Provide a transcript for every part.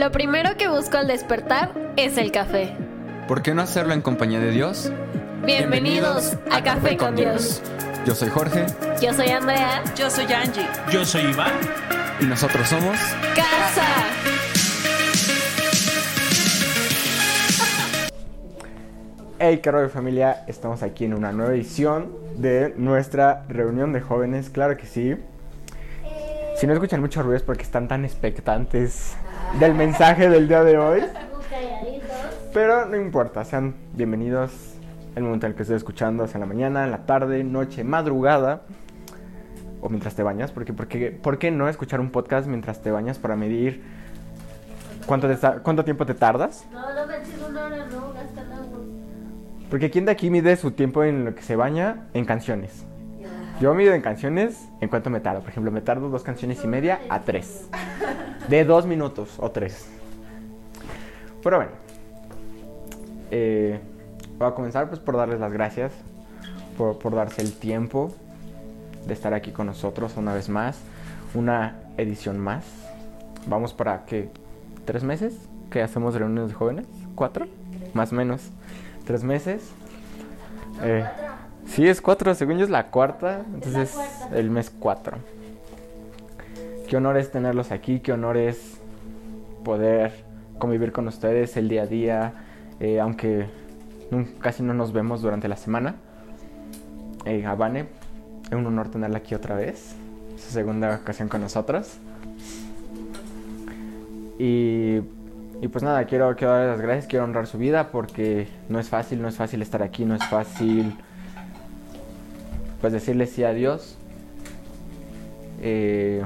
Lo primero que busco al despertar es el café. ¿Por qué no hacerlo en compañía de Dios? Bienvenidos, a, Café con Dios. Yo soy Jorge Yo soy Andrea. Yo soy Angie. Yo soy Iván. y nosotros somos... Casa. Hey, caro de familia, estamos aquí en una nueva edición de nuestra reunión de jóvenes, claro que sí. Si no escuchan mucho ruido es porque están tan expectantes del mensaje del día de hoy. Pero no importa, sean bienvenidos el momento en el que estés escuchando, sea en la mañana, en la tarde, noche, madrugada o mientras te bañas, porque, porque ¿por qué no escuchar un podcast mientras te bañas para medir cuánto, te cuánto tiempo te tardas? No, no me una hora, no, gastan. Porque ¿quién de aquí mide su tiempo en lo que se baña en canciones? Yo mido en canciones en cuánto me tardo. Por ejemplo, me tardo dos canciones y media a tres. De dos minutos o tres. Pero bueno. Eh, voy a comenzar pues por darles las gracias. Por, darse el tiempo de estar aquí con nosotros una vez más. Una edición más. Vamos para que tres meses que hacemos reuniones de jóvenes. ¿Cuatro? Más o menos. Tres meses. Eh, sí, es cuatro. Según yo es la cuarta. Entonces el mes cuatro. Qué honor es tenerlos aquí. Qué honor es poder convivir con ustedes el día a día. eh, aunque casi no nos vemos durante la semana. Eh, a Vane, es un honor tenerla aquí otra vez. Su segunda ocasión con nosotros. Y, y pues nada, quiero, quiero darles las gracias, quiero honrar su vida porque no es fácil, no es fácil estar aquí, no es fácil pues decirle sí a Dios. Eh,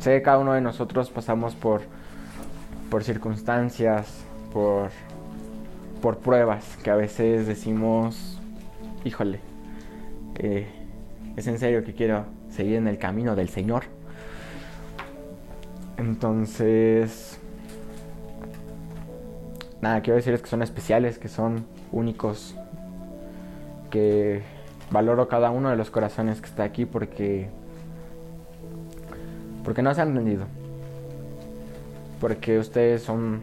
sé que cada uno de nosotros pasamos por, por circunstancias, por, por pruebas que a veces decimos, híjole, eh, es en serio que quiero seguir en el camino del Señor. Entonces, nada, quiero decirles que son especiales, que son únicos, que valoro cada uno de los corazones que está aquí porque porque no se han rendido. Porque ustedes son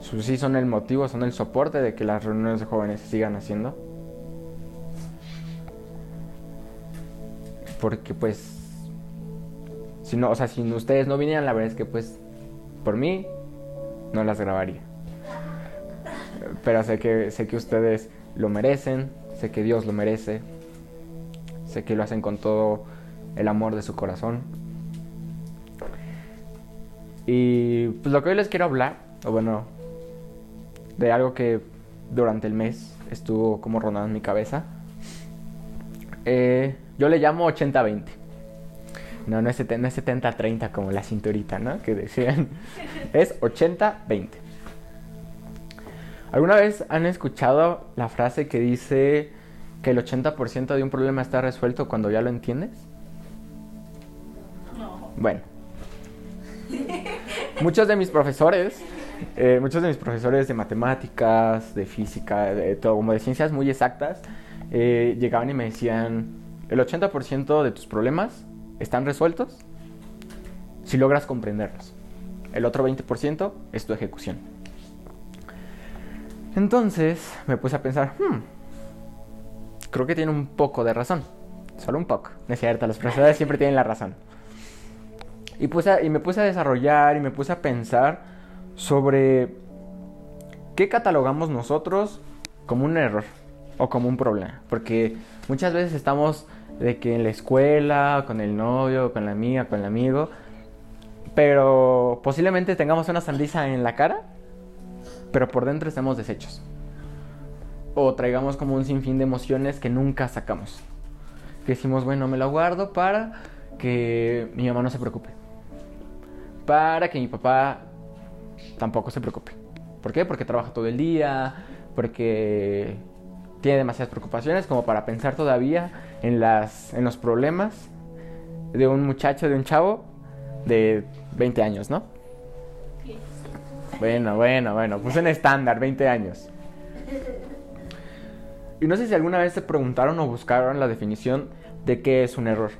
sí son el motivo, son el soporte de que las reuniones de jóvenes se sigan haciendo. Porque pues si no, o sea, si ustedes no vinieran, la verdad es que pues por mí no las grabaría. Pero sé que sé que ustedes lo merecen, sé que Dios lo merece. Sé que lo hacen con todo el amor de su corazón. Y pues lo que hoy les quiero hablar, o bueno, de algo que durante el mes estuvo como rondando en mi cabeza. Eh, yo le llamo 80-20. No, no es, no es 70-30 como la cinturita, ¿no? Que decían. Es 80-20. ¿Alguna vez han escuchado la frase que dice que el 80% de un problema está resuelto cuando ya lo entiendes? No. Bueno. Muchos de mis profesores, eh, muchos de mis profesores de matemáticas, de física, de todo, como de ciencias muy exactas, eh, llegaban y me decían, el 80% de tus problemas están resueltos si logras comprenderlos. El otro 20% es tu ejecución. Entonces me puse a pensar, "Hmm, creo que tiene un poco de razón. Solo un poco. No es cierto, los profesores siempre tienen la razón. Y, y me puse a desarrollar y me puse a pensar sobre qué catalogamos nosotros como un error o como un problema. Porque muchas veces estamos de que en la escuela, con el novio, con la amiga, con el amigo, pero posiblemente tengamos una sonrisa en la cara, pero por dentro estemos deshechos. O traigamos como un sinfín de emociones que nunca sacamos. Que decimos, bueno, me lo guardo para que mi mamá no se preocupe. Para que mi papá tampoco se preocupe. ¿Por qué? Porque trabaja todo el día, porque tiene demasiadas preocupaciones como para pensar todavía en, las, en los problemas de un muchacho, de un chavo de 20 años, ¿no? Bueno, bueno, bueno, puse un estándar, 20 años. Y no sé si alguna vez se preguntaron o buscaron la definición de qué es un error.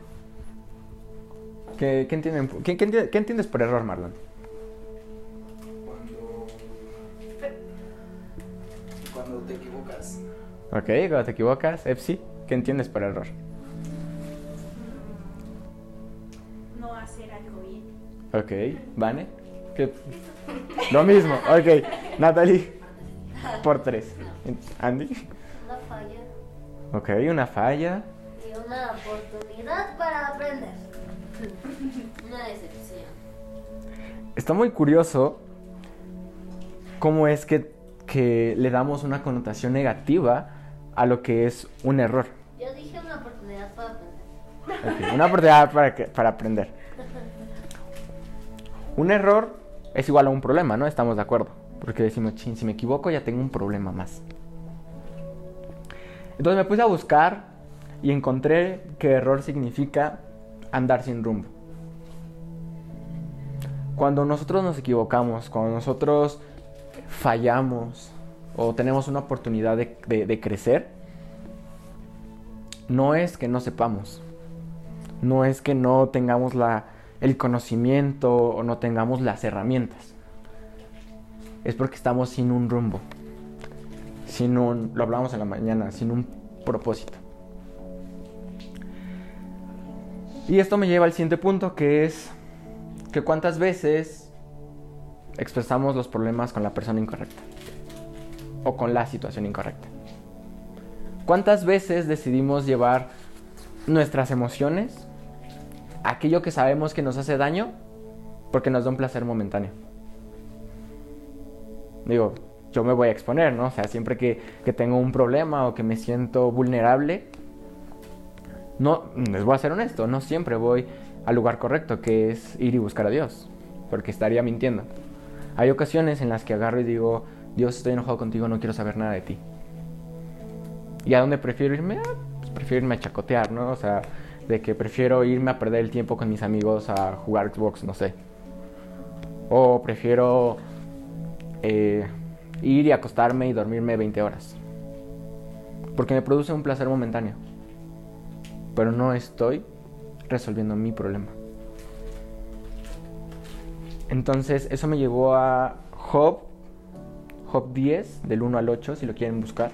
¿Qué, qué entienden, qué, qué enti- qué entiendes por error, Marlon? Cuando. Cuando te equivocas. Ok, cuando te equivocas, Epsi, ¿qué entiendes por error? no hacer algo bien. Ok, ¿Vane? ¿Qué? Lo mismo, ok. Natalie, por tres. Andy, Una falla ok, una falla. y una oportunidad para aprender. Una decepción. Está muy curioso cómo es que, que le damos una connotación negativa a lo que es un error. Yo dije una oportunidad para aprender. Ok, Una oportunidad para, que- para aprender. Un error es igual a un problema, ¿no? Estamos de acuerdo. Porque decimos, chin, si me equivoco ya tengo un problema más. Entonces me puse a buscar y encontré que error significa andar sin rumbo. Cuando nosotros nos equivocamos, cuando nosotros fallamos o tenemos una oportunidad de, de- de crecer, no es que no sepamos, no es que no tengamos la, el conocimiento o no tengamos las herramientas. Es porque estamos sin un rumbo, sin un, lo hablamos en la mañana, sin un propósito. Y esto me lleva al siguiente punto que es que cuántas veces expresamos los problemas con la persona incorrecta o con la situación incorrecta. ¿Cuántas veces decidimos llevar nuestras emociones aquello que sabemos que nos hace daño porque nos da un placer momentáneo? Digo, yo me voy a exponer, ¿no? O sea, siempre que, que tengo un problema o que me siento vulnerable, no, les voy a ser honesto, no siempre voy al lugar correcto, que es ir y buscar a Dios, porque estaría mintiendo. Hay ocasiones en las que agarro y digo, Dios, estoy enojado contigo, no quiero saber nada de ti. ¿Y a dónde prefiero irme? Ah, pues prefiero irme a chacotear, ¿no? O sea, de que prefiero irme a perder el tiempo con mis amigos a jugar Xbox, no sé. O prefiero eh, ir y acostarme y dormirme 20 horas. Porque me produce un placer momentáneo. Pero no estoy resolviendo mi problema. Entonces, eso me llevó a Job, Job 10, del 1 al 8, si lo quieren buscar.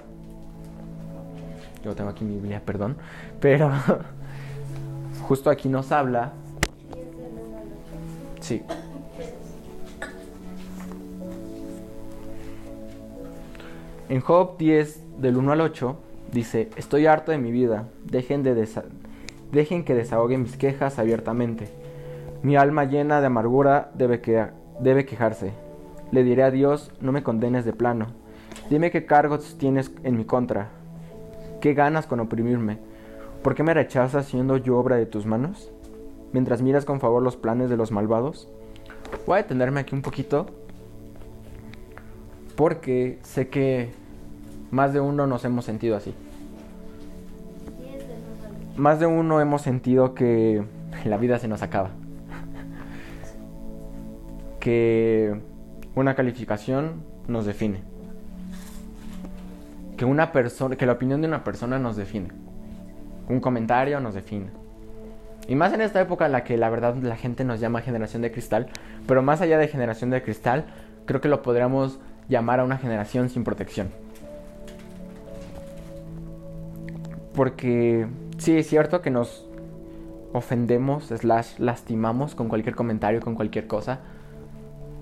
Yo tengo aquí mi Biblia, perdón. Pero justo aquí nos habla. Sí. En Job 10, del 1 al 8, dice, estoy harto de mi vida, dejen, de dejen que desahogue mis quejas abiertamente. Mi alma llena de amargura debe, que- debe quejarse. Le diré a Dios, no me condenes de plano. Dime qué cargos tienes en mi contra. ¿Qué ganas con oprimirme? ¿Por qué me rechazas siendo yo obra de tus manos? Mientras miras con favor los planes de los malvados. Voy a detenerme aquí un poquito. Porque sé que más de uno nos hemos sentido así. Más de uno hemos sentido que la vida se nos acaba. Que una calificación nos define. Que una persona, que la opinión de una persona nos define. Un comentario nos define. Y más en esta época en la que la verdad la gente nos llama generación de cristal, pero más allá de generación de cristal, creo que lo podríamos llamar a una generación sin protección. Porque sí es cierto que nos ofendemos, lastimamos con cualquier comentario, con cualquier cosa.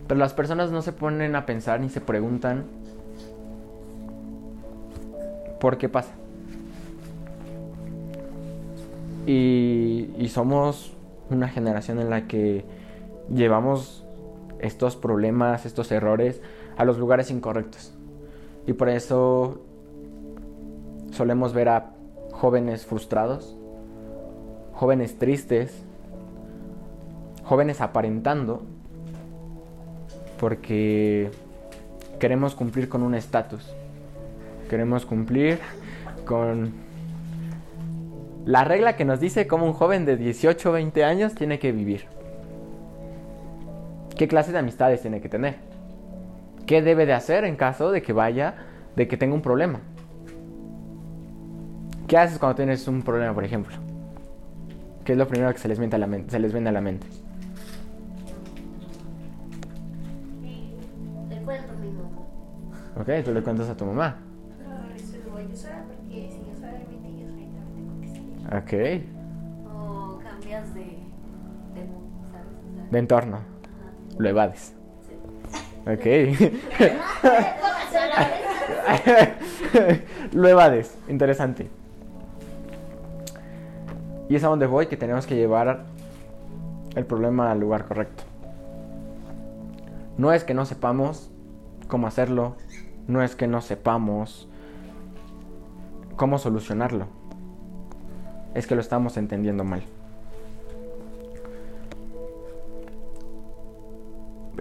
Pero las personas no se ponen a pensar ni se preguntan por qué pasa. Y, somos una generación en la que llevamos estos problemas, estos errores a los lugares incorrectos. Y por eso solemos ver a jóvenes frustrados, jóvenes tristes, jóvenes aparentando, porque queremos cumplir con un estatus, queremos cumplir con la regla que nos dice cómo un joven de 18 o 20 años tiene que vivir. ¿Qué clase de amistades tiene que tener? ¿Qué debe de hacer en caso de que vaya, de que tenga un problema? ¿Qué haces cuando tienes un problema, por ejemplo? ¿Qué es lo primero que se les, viene a la mente, se les viene a la mente? Le cuento a mi mamá. Ok, tú le cuentas a tu mamá. Ok. O cambias de, de mundo, ¿sabes? O sea, De entorno. ajá. Lo evades. Sí. Ok. Lo evades. Interesante. Y es a donde voy que tenemos que llevar el problema al lugar correcto. No es que no sepamos cómo hacerlo, no es que no sepamos cómo solucionarlo. Es que lo estamos entendiendo mal.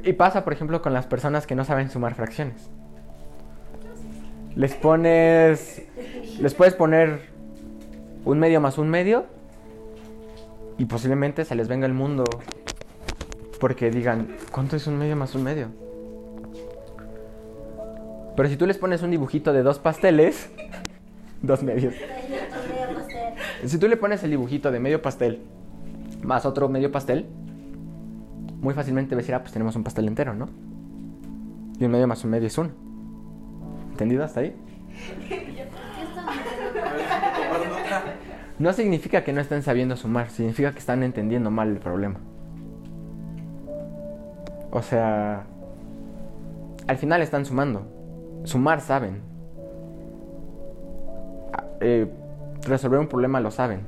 Y pasa, por ejemplo, con las personas que no saben sumar fracciones. Les pones. Les puedes poner un medio más un medio. Y posiblemente se les venga el mundo. Porque digan, ¿cuánto es un medio más un medio? Pero si tú les pones un dibujito de dos pasteles. Dos medios. Si tú le pones el dibujito de medio pastel más otro medio pastel, muy fácilmente decir, ah, pues tenemos un pastel entero, ¿no? Y un medio más un medio es uno. ¿Entendido hasta ahí? No significa que no estén sabiendo sumar, significa que están entendiendo mal el problema. O sea, al final están sumando. Sumar saben. Ah, eh, resolver un problema lo saben.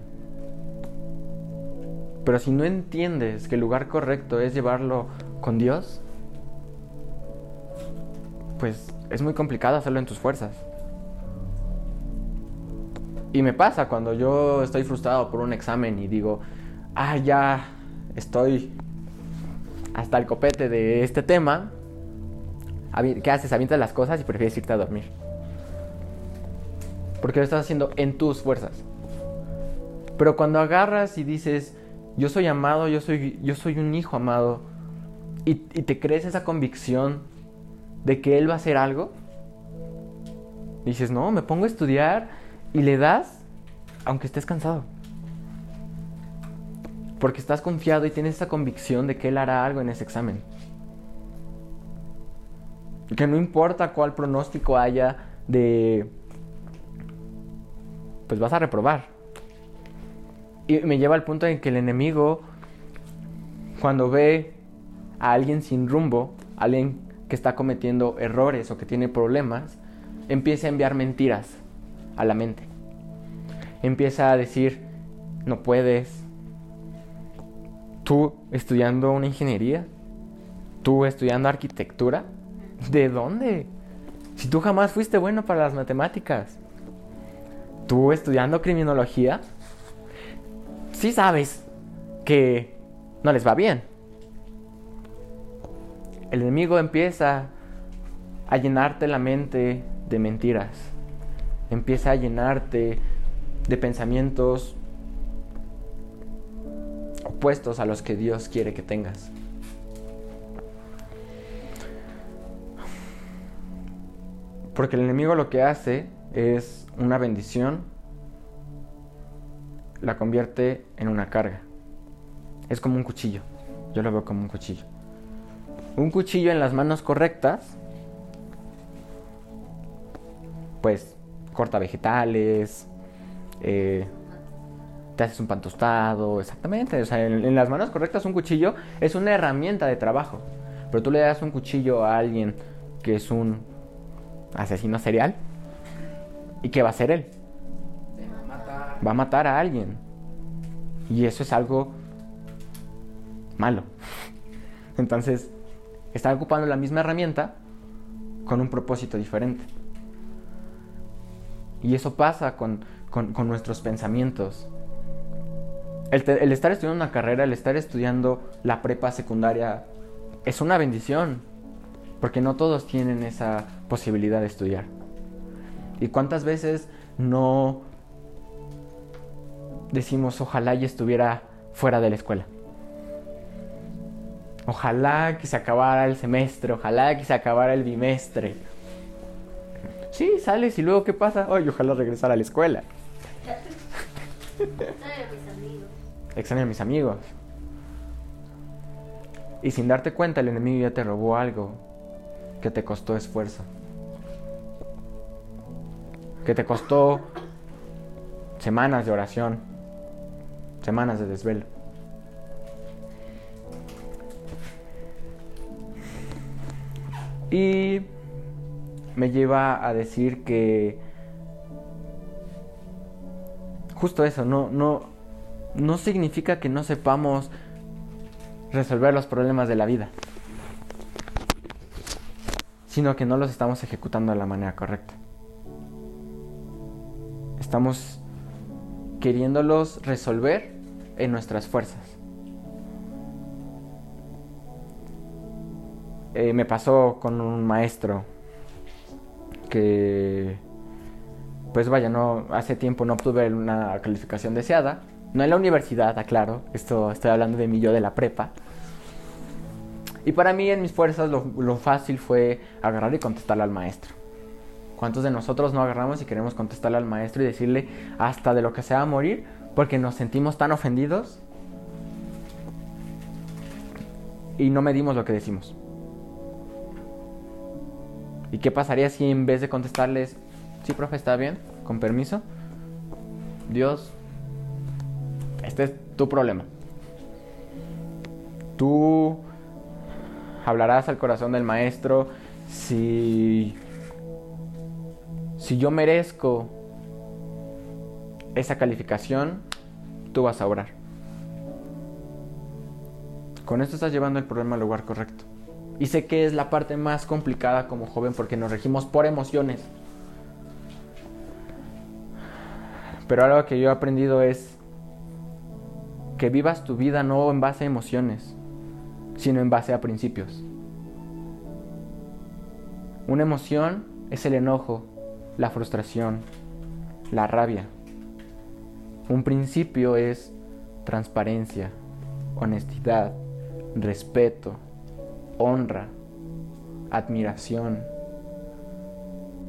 Pero si no entiendes que el lugar correcto es llevarlo con Dios, pues es muy complicado hacerlo en tus fuerzas. Y me pasa cuando yo estoy frustrado por un examen y digo, ah, ya estoy hasta el copete de este tema. ¿Qué haces? Avientas las cosas y prefieres irte a dormir. Porque lo estás haciendo en tus fuerzas. Pero cuando agarras y dices, yo soy amado, yo soy, yo soy un hijo amado, y, y te crees esa convicción de que Él va a hacer algo, dices, no, me pongo a estudiar y le das, aunque estés cansado. Porque estás confiado y tienes esa convicción de que Él hará algo en ese examen. Que no importa cuál pronóstico haya de... Pues vas a reprobar. Y me lleva al punto en que el enemigo, cuando ve a alguien sin rumbo, alguien que está cometiendo errores o que tiene problemas, empieza a enviar mentiras a la mente. Empieza a decir, no puedes. Tú estudiando una ingeniería, tú estudiando arquitectura, ¿de dónde? Si tú jamás fuiste bueno para las matemáticas, tú estudiando criminología, sí sabes que no les va bien. El enemigo empieza a llenarte la mente de mentiras. Empieza a llenarte de pensamientos opuestos a los que Dios quiere que tengas. Porque el enemigo lo que hace es una bendición, la convierte en una carga. Es como un cuchillo. Yo lo veo como un cuchillo. Un cuchillo en las manos correctas, pues corta vegetales, eh, te haces un pan tostado, exactamente. O sea, en, en las manos correctas un cuchillo es una herramienta de trabajo. Pero tú le das un cuchillo a alguien que es un asesino serial. ¿Y qué va a hacer él? Va a matar. A alguien. Y eso es algo malo. Entonces, está ocupando la misma herramienta con un propósito diferente. Y eso pasa con, con- nuestros pensamientos. El, el estar estudiando una carrera, el estar estudiando la prepa secundaria, es una bendición. Porque no todos tienen esa posibilidad de estudiar. ¿Y cuántas veces no decimos, ojalá y estuviera fuera de la escuela? Ojalá que se acabara el semestre, ojalá que se acabara el bimestre. Sí, sales y luego ¿qué pasa? Ay, ojalá regresara a la escuela. Ay, mis amigos. extraño a mis amigos. Y sin darte cuenta, el enemigo ya te robó algo que te costó esfuerzo. Que te costó semanas de oración, semanas de desvelo. Y me lleva a decir que justo eso, no, no, no significa que no sepamos resolver los problemas de la vida, sino que no los estamos ejecutando de la manera correcta. Estamos queriéndolos resolver en nuestras fuerzas. Eh, me pasó con un maestro que, pues vaya, no, hace tiempo no obtuve una calificación deseada. No en la universidad, aclaro, esto estoy hablando de mí yo de la prepa. Y para mí en mis fuerzas lo, lo fácil fue agarrar y contestarle al maestro. ¿Cuántos de nosotros no agarramos y queremos contestarle al maestro y decirle hasta de lo que sea morir porque nos sentimos tan ofendidos y no medimos lo que decimos? ¿Y qué pasaría si en vez de contestarles, sí, profe, está bien, con permiso? Dios, este es tu problema. Tú hablarás al corazón del maestro si si yo merezco esa calificación, tú vas a obrar. Con esto estás llevando el problema al lugar correcto. Y sé que es la parte más complicada como joven porque nos regimos por emociones. Pero algo que yo he aprendido es que vivas tu vida no en base a emociones, sino en base a principios. Una emoción es el enojo, la frustración, la rabia. Un principio es transparencia, honestidad, respeto, honra, admiración.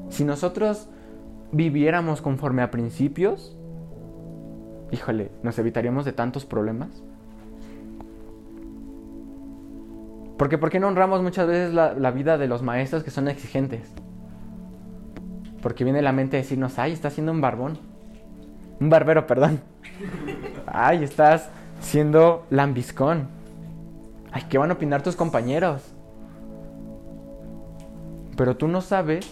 Si nosotros viviéramos conforme a principios, híjole, nos evitaríamos de tantos problemas. Porque ¿por qué no honramos muchas veces la, la, vida de los maestros que son exigentes? Porque viene la mente a decirnos, ay, estás siendo un barbón. Un barbero, perdón. Ay, estás siendo lambiscón. Ay, ¿qué van a opinar tus compañeros? Pero tú no sabes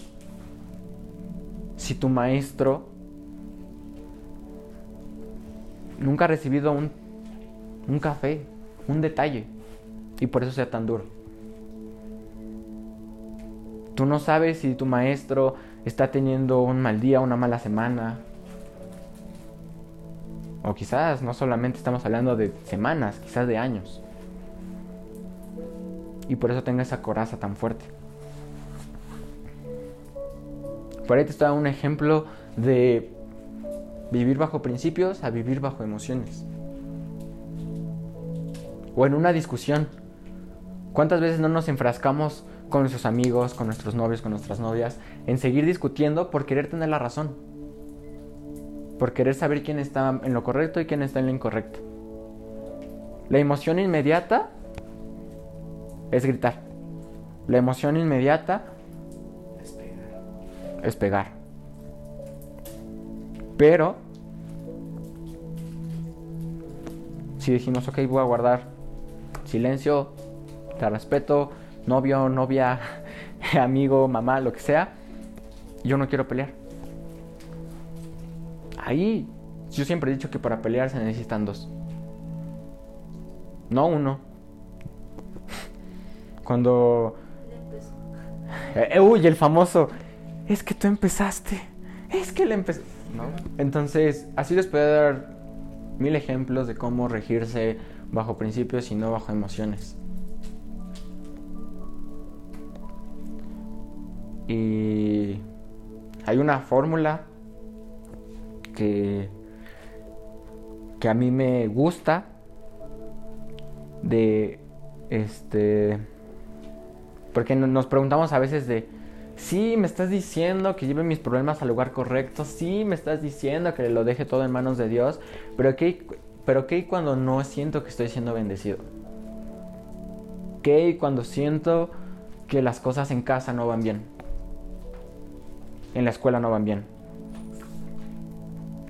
si tu maestro nunca ha recibido un, un café, un detalle, y por eso sea tan duro. Tú no sabes si tu maestro está teniendo un mal día, una mala semana. O quizás no solamente estamos hablando de semanas, quizás de años. Y por eso tenga esa coraza tan fuerte. Por ahí te dando un ejemplo de vivir bajo principios a vivir bajo emociones. O en una discusión. ¿Cuántas veces no nos enfrascamos con nuestros amigos, con nuestros novios, con nuestras novias, en seguir discutiendo por querer tener la razón? Por querer saber quién está en lo correcto y quién está en lo incorrecto. La emoción inmediata es gritar. La emoción inmediata Es pegar. es pegar. Pero, si dijimos, ok, voy a guardar silencio, te respeto, novio, novia, amigo, mamá, lo que sea, yo no quiero pelear. Ahí, yo siempre he dicho que para pelear se necesitan dos. No uno. Cuando eh, eh, uy, el famoso. Es que tú empezaste. Es que él empezó. ¿No? Entonces, así les puedo dar mil ejemplos de cómo regirse bajo principios y no bajo emociones. Y hay una fórmula que, que a mí me gusta de este porque no- nos preguntamos a veces de, sí, me estás diciendo que lleve mis problemas al lugar correcto, sí, me estás diciendo que lo deje todo en manos de Dios, pero ¿qué, Pero ¿qué cuando no siento que estoy siendo bendecido? ¿Qué cuando siento que las cosas en casa no van bien? En la escuela no van bien.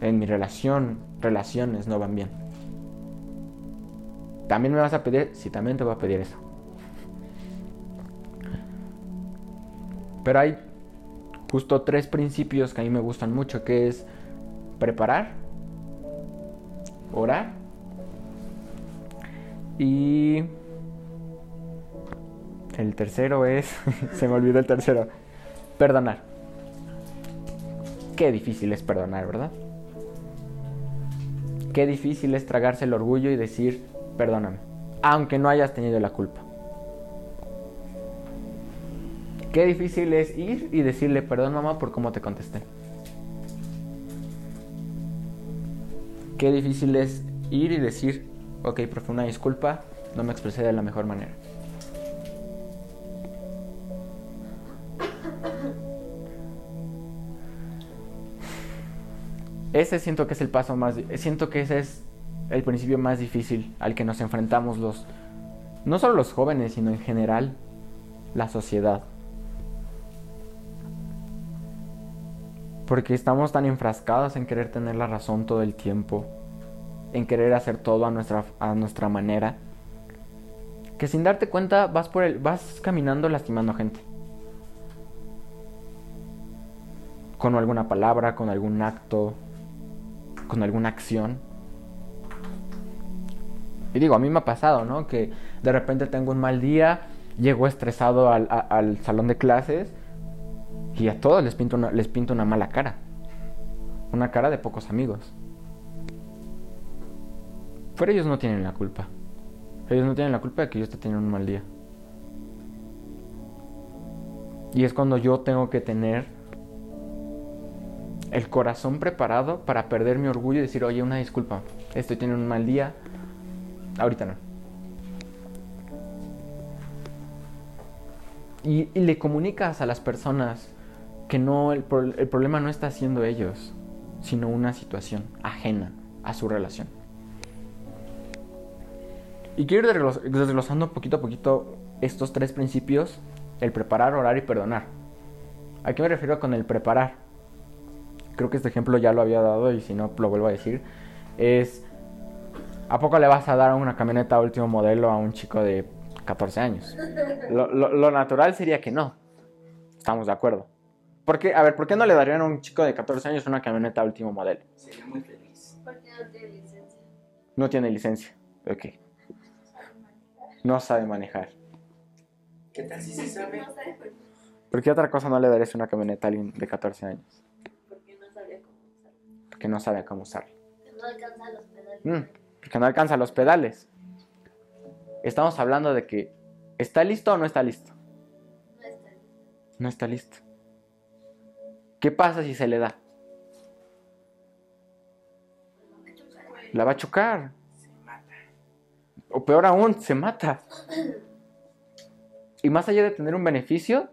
En mi relación, relaciones no van bien. También me vas a pedir, sí, también te voy a pedir eso. Pero hay justo tres principios que a mí me gustan mucho, que es preparar, orar y el tercero es, se me olvidó el tercero, perdonar. Qué difícil es perdonar, ¿verdad? Qué difícil es tragarse el orgullo y decir, perdóname, aunque no hayas tenido la culpa. Qué difícil es ir y decirle, perdón mamá por cómo te contesté. Qué difícil es ir y decir, ok, profe, una disculpa, no me expresé de la mejor manera. Ese siento que es el paso más, siento que ese es el principio más difícil al que nos enfrentamos los, no solo los jóvenes, sino en general la sociedad. Porque estamos tan enfrascados en querer tener la razón todo el tiempo, en querer hacer todo a nuestra, a nuestra manera, que sin darte cuenta vas, por el, vas caminando lastimando gente. Con alguna palabra, con algún acto, con alguna acción. Y digo, a mí me ha pasado, ¿no? Que de repente tengo un mal día, llego estresado al, salón de clases y a todos les pinto, una, les pinto una mala cara. Una cara de pocos amigos. Pero ellos no tienen la culpa. Ellos no tienen la culpa de que yo esté teniendo un mal día. Y es cuando yo tengo que tener el corazón preparado para perder mi orgullo y decir, oye, una disculpa, estoy teniendo un mal día, ahorita no. Y, le comunicas a las personas que no, el, el problema no está siendo ellos, sino una situación ajena a su relación. Y quiero ir desglosando poquito a poquito estos tres principios, el preparar, orar y perdonar. ¿A qué me refiero con el preparar? Creo que este ejemplo ya lo había dado y si no lo vuelvo a decir. Es, ¿a poco le vas a dar una camioneta último modelo a un chico de 14 años? Lo, lo, lo natural sería que no. Estamos de acuerdo. ¿Por qué? A ver, ¿por qué no le darían a un chico de 14 años una camioneta último modelo? Sería muy feliz. Porque no tiene licencia. No tiene licencia. Ok. No sabe manejar. ¿Qué tal si se sabe? ¿Por qué otra cosa no le darías una camioneta a alguien de 14 años? Porque no sabe cómo usarla. que no alcanza los pedales. Mm, porque no alcanza los pedales. Estamos hablando de que ¿está listo o no está listo? No está listo. No está listo. ¿Qué pasa si se le da? La va a chocar. Se mata. O peor aún, se mata. Y más allá de tener un beneficio,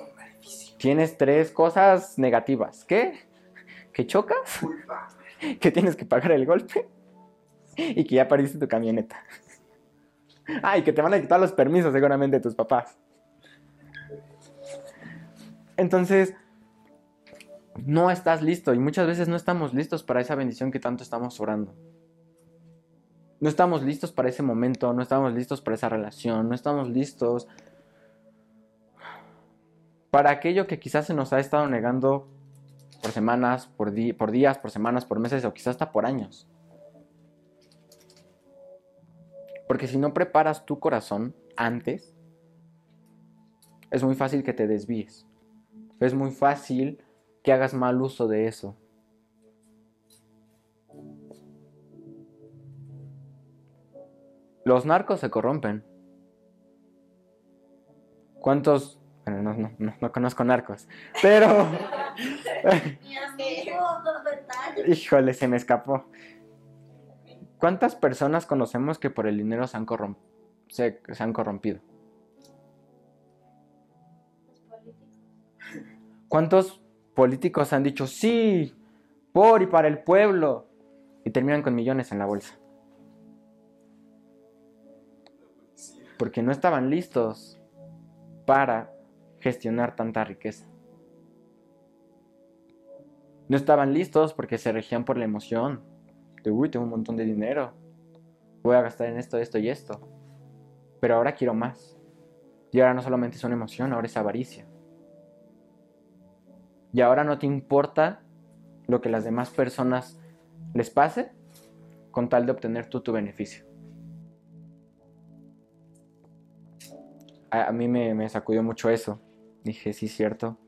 Un beneficio. tienes tres cosas negativas. ¿Qué? Que chocas, que tienes que pagar el golpe y que ya perdiste tu camioneta. Ah, y que te van a quitar los permisos seguramente tus papás. Entonces, no estás listo y muchas veces no estamos listos para esa bendición que tanto estamos orando. No estamos listos para ese momento, no estamos listos para esa relación, no estamos listos para aquello que quizás se nos ha estado negando por semanas, por, por días, por semanas, por meses o quizás hasta por años. Porque si no preparas tu corazón antes, es muy fácil que te desvíes. Es muy fácil que hagas mal uso de eso. Los narcos se corrompen. ¿Cuántos? Bueno, no, no, no, no conozco narcos. Pero... Mi amigo. Híjole, se me escapó. ¿Cuántas personas conocemos que por el dinero se han, se, se han corrompido? ¿Cuántos políticos han dicho sí, por y para el pueblo? y terminan con millones en la bolsa. Porque no estaban listos para gestionar tanta riqueza. No estaban listos porque se regían por la emoción. De, uy, tengo un montón de dinero. Voy a gastar en esto, esto y esto. Pero ahora quiero más. Y ahora no solamente es una emoción, ahora es avaricia. Y ahora no te importa lo que las demás personas les pase con tal de obtener tú tu beneficio. A, mí me, me sacudió mucho eso. Dije, sí, cierto.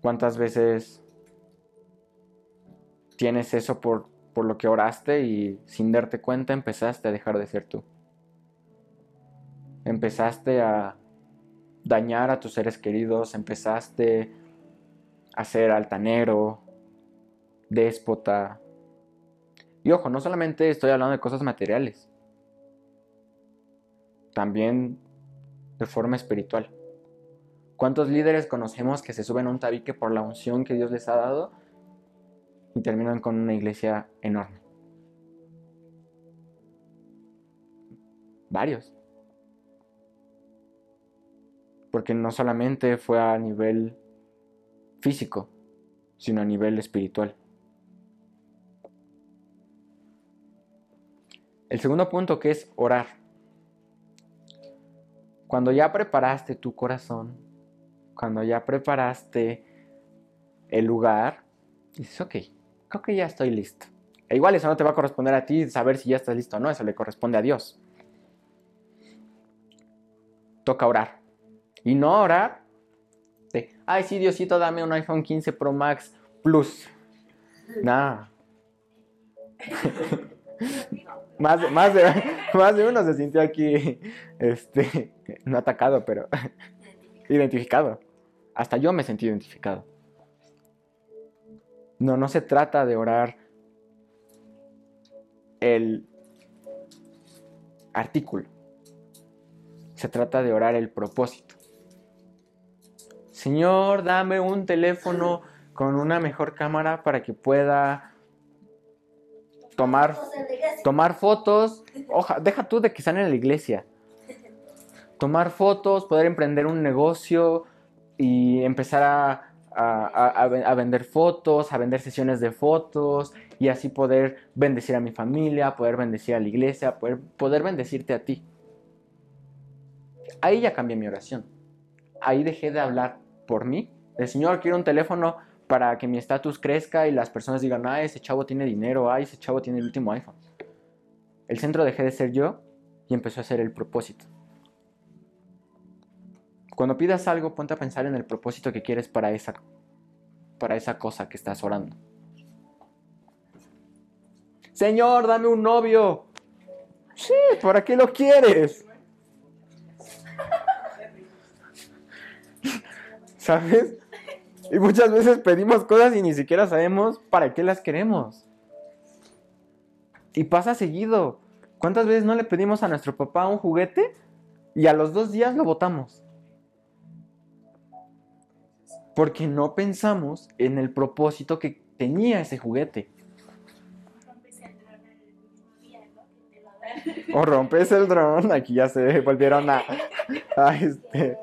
¿Cuántas veces tienes eso por, por lo que oraste y sin darte cuenta empezaste a dejar de ser tú? Empezaste a dañar a tus seres queridos, empezaste a ser altanero, déspota. Y ojo, no solamente estoy hablando de cosas materiales, también de forma espiritual. ¿Cuántos líderes conocemos que se suben a un tabique por la unción que Dios les ha dado y terminan con una iglesia enorme? Varios. Porque no solamente fue a nivel físico, sino a nivel espiritual. El segundo punto que es orar. Cuando ya preparaste tu corazón, cuando ya preparaste el lugar, dices, ok, creo que ya estoy listo. E igual eso no te va a corresponder a ti saber si ya estás listo o no, eso le corresponde a Dios. Toca orar. Y no orar ay sí, Diosito, dame un iPhone 15 Pro Max Plus. Nada. más, más, de, más de uno se sintió aquí, este, no atacado, pero identificado. Hasta yo me sentí identificado. No, no se trata de orar el artículo. Se trata de orar el propósito. Señor, dame un teléfono con una mejor cámara para que pueda tomar, tomar fotos. Oja, deja tú de que están en la iglesia. Tomar fotos, poder emprender un negocio y empezar a, a, a, a vender fotos, a vender sesiones de fotos y así poder bendecir a mi familia, poder bendecir a la iglesia, poder, poder bendecirte a ti. Ahí ya cambié mi oración. Ahí dejé de hablar por mí. El Señor quiere un teléfono para que mi estatus crezca y las personas digan, ah, ese chavo tiene dinero, ah, ese chavo tiene el último iPhone. El centro dejé de ser yo y empezó a ser el propósito. Cuando pidas algo, ponte a pensar en el propósito que quieres para esa, para esa cosa que estás orando. Señor, dame un novio. Sí, ¿para qué lo quieres? ¿Sabes? Y muchas veces pedimos cosas y ni siquiera sabemos para qué las queremos. Y pasa seguido. ¿Cuántas veces no le pedimos a nuestro papá un juguete y a los dos días lo botamos? Porque no pensamos en el propósito que tenía ese juguete. O rompes el dron, aquí ya se volvieron a, a este.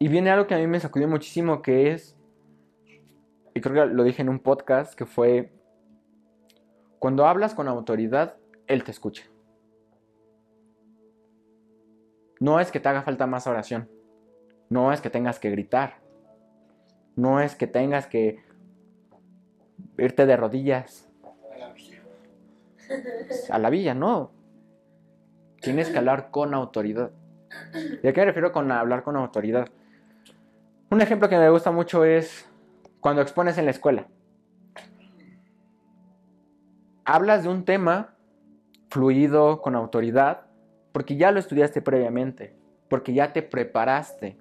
Y viene algo que a mí me sacudió muchísimo, que es, y creo que lo dije en un podcast, que fue, cuando hablas con autoridad, Él te escucha. No es que te haga falta más oración, no es que tengas que gritar, no es que tengas que irte de rodillas A la villa. a la villa, no. Tienes que hablar con autoridad. ¿Y a qué me refiero con hablar con autoridad? Un ejemplo que me gusta mucho es cuando expones en la escuela. Hablas de un tema fluido, con autoridad, porque ya lo estudiaste previamente, porque ya te preparaste,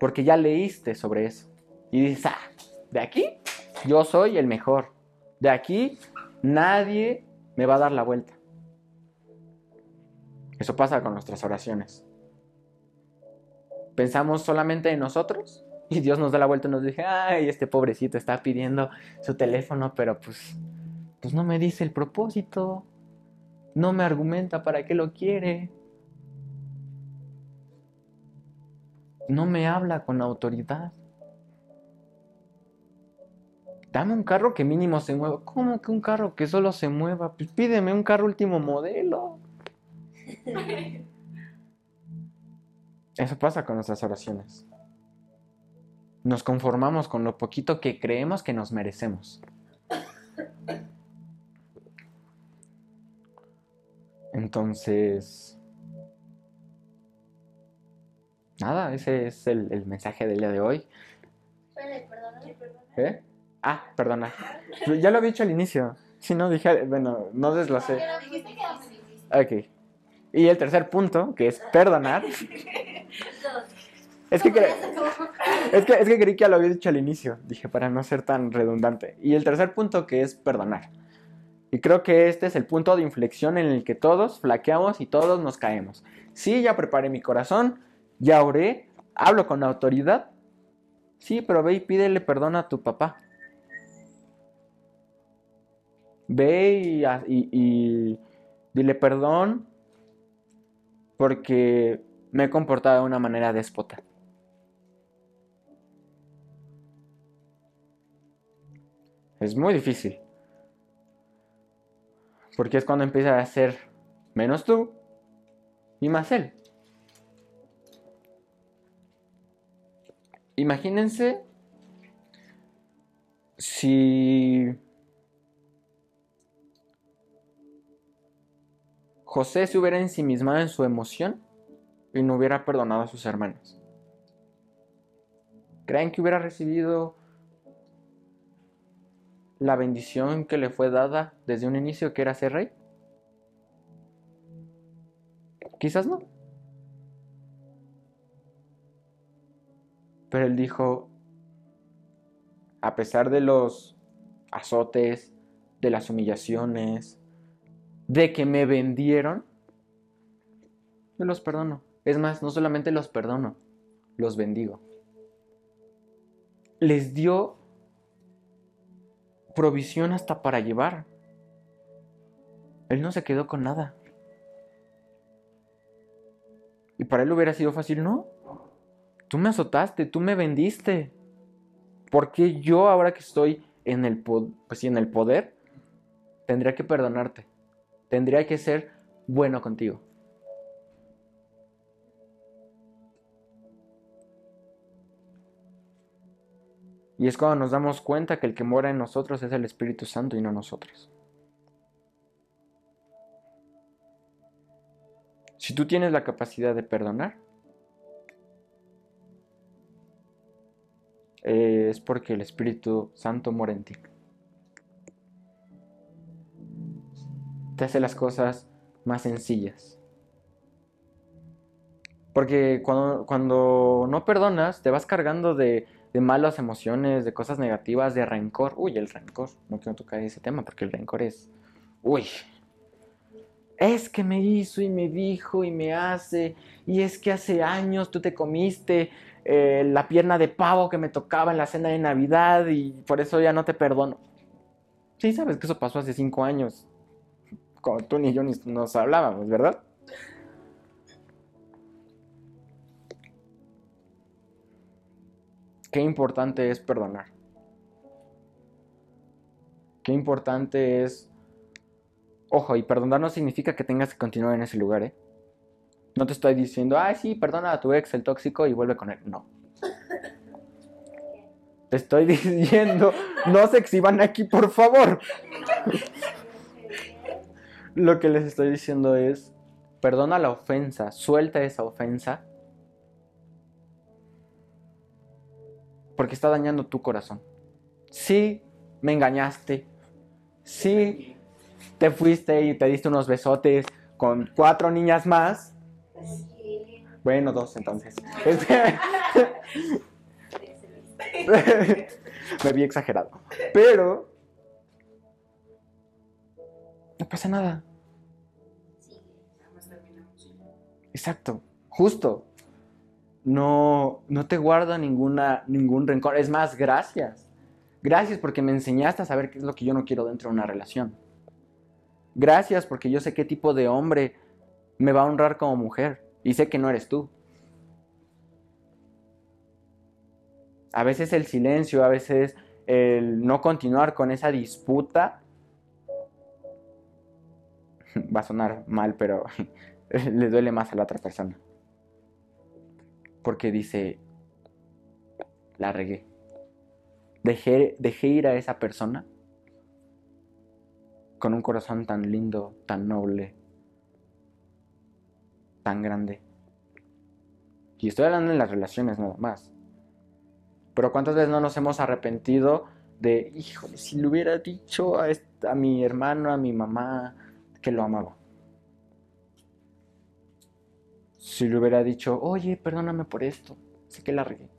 porque ya leíste sobre eso. Y dices, ah, de aquí yo soy el mejor. De aquí nadie me va a dar la vuelta. Eso pasa con nuestras oraciones. Pensamos solamente en nosotros Y Dios nos da la vuelta y nos dice, ay, este pobrecito está pidiendo su teléfono, pero pues, pues no me dice el propósito, no me argumenta para qué lo quiere, no me habla con autoridad. Dame un carro que mínimo se mueva. ¿Cómo que un carro que solo se mueva? Pues pídeme un carro último modelo. Eso pasa con nuestras oraciones. Nos conformamos con lo poquito que creemos que nos merecemos. Entonces, nada, ese es el, el mensaje del día de hoy. ¿Eh? Ah, perdona. Ya lo había dicho al inicio. Si no, dije, bueno, no deslacé. Pero dijiste que no me dijiste. Ok. Y el tercer punto, que es perdonar. Es que, cre- es que, es que creí que ya lo había dicho al inicio. Dije, para no ser tan redundante. Y el tercer punto, que es perdonar. Y creo que este es el punto de inflexión en el que todos flaqueamos y todos nos caemos. Sí, ya preparé mi corazón, ya oré, hablo con autoridad. Sí, pero ve y pídele perdón a tu papá. Ve y, dile perdón porque me he comportado de una manera déspota. Es muy difícil. Porque es cuando empieza a ser menos tú y más él. Imagínense si José se hubiera ensimismado en su emoción y no hubiera perdonado a sus hermanos. ¿Creen que hubiera recibido la bendición que le fue dada desde un inicio, que era ser rey? Quizás no. Pero él dijo, a pesar de los azotes, de las humillaciones, de que me vendieron, yo los perdono. Es más, no solamente los perdono, los bendigo. Les dio provisión hasta para llevar. Él no se quedó con nada. Y para él hubiera sido fácil, no. Tú me azotaste, tú me vendiste. ¿Por qué yo ahora que estoy en el, pues en el poder tendría que perdonarte? Tendría que ser bueno contigo. Y es cuando nos damos cuenta que el que mora en nosotros es el Espíritu Santo y no nosotros. Si tú tienes la capacidad de perdonar, eh, es porque el Espíritu Santo mora en ti. Te hace las cosas más sencillas. Porque cuando, cuando no perdonas, te vas cargando de, de malas emociones, de cosas negativas, de rencor. Uy, el rencor. No quiero tocar ese tema porque el rencor es... Uy. Es que me hizo y me dijo y me hace. Y es que hace años tú te comiste eh, la pierna de pavo que me tocaba en la cena de Navidad y por eso ya no te perdono. Sí, sabes que eso pasó hace cinco años. Cuando tú ni yo nos hablábamos, ¿verdad? Qué importante es perdonar. Qué importante es... Ojo, y perdonar no significa que tengas que continuar en ese lugar, ¿eh? No te estoy diciendo, ay, sí, perdona a tu ex, el tóxico, y vuelve con él. No. Te estoy diciendo, no se exhiban aquí, por favor. Lo que les estoy diciendo es, perdona la ofensa, suelta esa ofensa, porque está dañando tu corazón. Sí, me engañaste. Sí, te fuiste y te diste unos besotes con cuatro niñas más. Bueno, dos entonces. Me vi exagerado. Pero no pasa nada. Exacto, justo. No, no te guardo ninguna, ningún rencor. Es más, gracias. Gracias porque me enseñaste a saber qué es lo que yo no quiero dentro de una relación. Gracias porque yo sé qué tipo de hombre me va a honrar como mujer y sé que no eres tú. A veces el silencio, a veces el no continuar con esa disputa va a sonar mal, pero le duele más a la otra persona. Porque dice, la regué. Dejé, dejé ir a esa persona con un corazón tan lindo, tan noble, tan grande. Y estoy hablando en las relaciones nada más. Pero ¿cuántas veces no nos hemos arrepentido de, híjole, si le hubiera dicho a, est- a mi hermano, a mi mamá, que lo amaba? Si le hubiera dicho, oye, perdóname por esto, sé que la regué.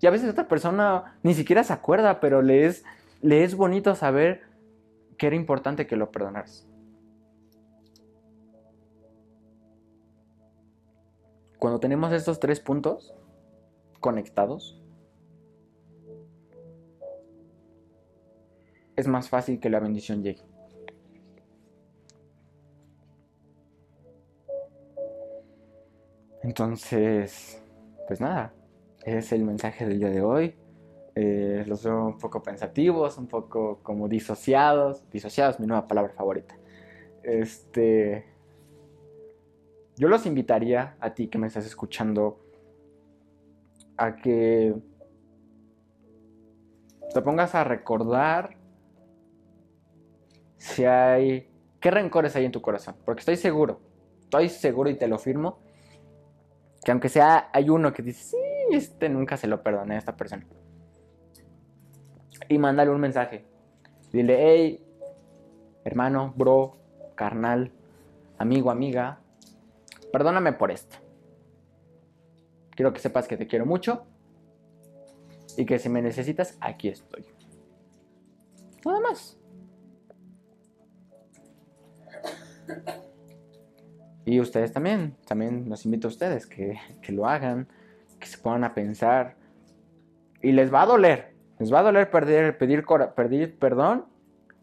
Y a veces otra persona ni siquiera se acuerda, pero le es, le es bonito saber que era importante que lo perdonaras. Cuando tenemos estos tres puntos conectados, es más fácil que la bendición llegue. Entonces, pues nada, es el mensaje del día de hoy. Eh, los veo un poco pensativos, un poco como disociados. Disociados, mi nueva palabra favorita. Este. Yo los invitaría a ti que me estás escuchando a que te pongas a recordar si hay. ¿Qué rencores hay en tu corazón? Porque estoy seguro, estoy seguro y te lo firmo, que aunque sea, hay uno que dice, sí, este nunca se lo perdoné a esta persona. Y mándale un mensaje. Dile, hey, hermano, bro, carnal, amigo, amiga, perdóname por esto. Quiero que sepas que te quiero mucho y que si me necesitas, aquí estoy. Nada más. Y ustedes también, también los invito a ustedes que, que lo hagan, que se pongan a pensar. Y les va a doler, les va a doler pedir, pedir perdón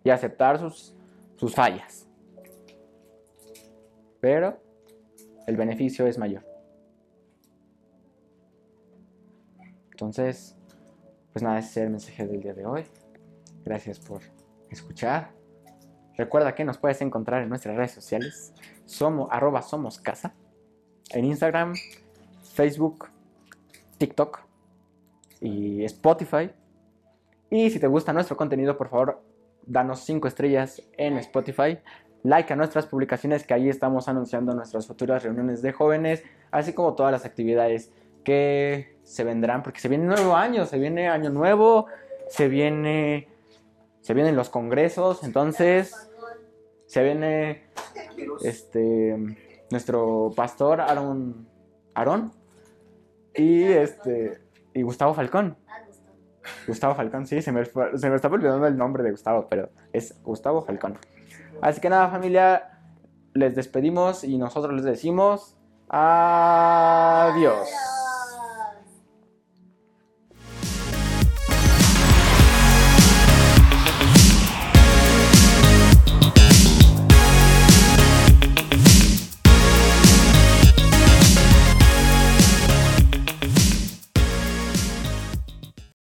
y aceptar sus, sus fallas. Pero el beneficio es mayor. Entonces, pues nada, ese es el mensaje del día de hoy. Gracias por escuchar. Recuerda que nos puedes encontrar en nuestras redes sociales. Somos arroba somos casa. En Instagram, Facebook, TikTok y Spotify. Y si te gusta nuestro contenido, por favor, danos 5 estrellas en Spotify. Like a nuestras publicaciones que ahí estamos anunciando nuestras futuras reuniones de jóvenes, así como todas las actividades que se vendrán, porque se viene nuevo año, se viene año nuevo, se viene se vienen los congresos, entonces se viene este nuestro pastor Aaron Aarón y este y Gustavo Falcón. Gustavo Falcón, sí, se me, se me estaba olvidando el nombre de Gustavo, pero es Gustavo Falcón. Así que nada, familia, les despedimos y nosotros les decimos adiós.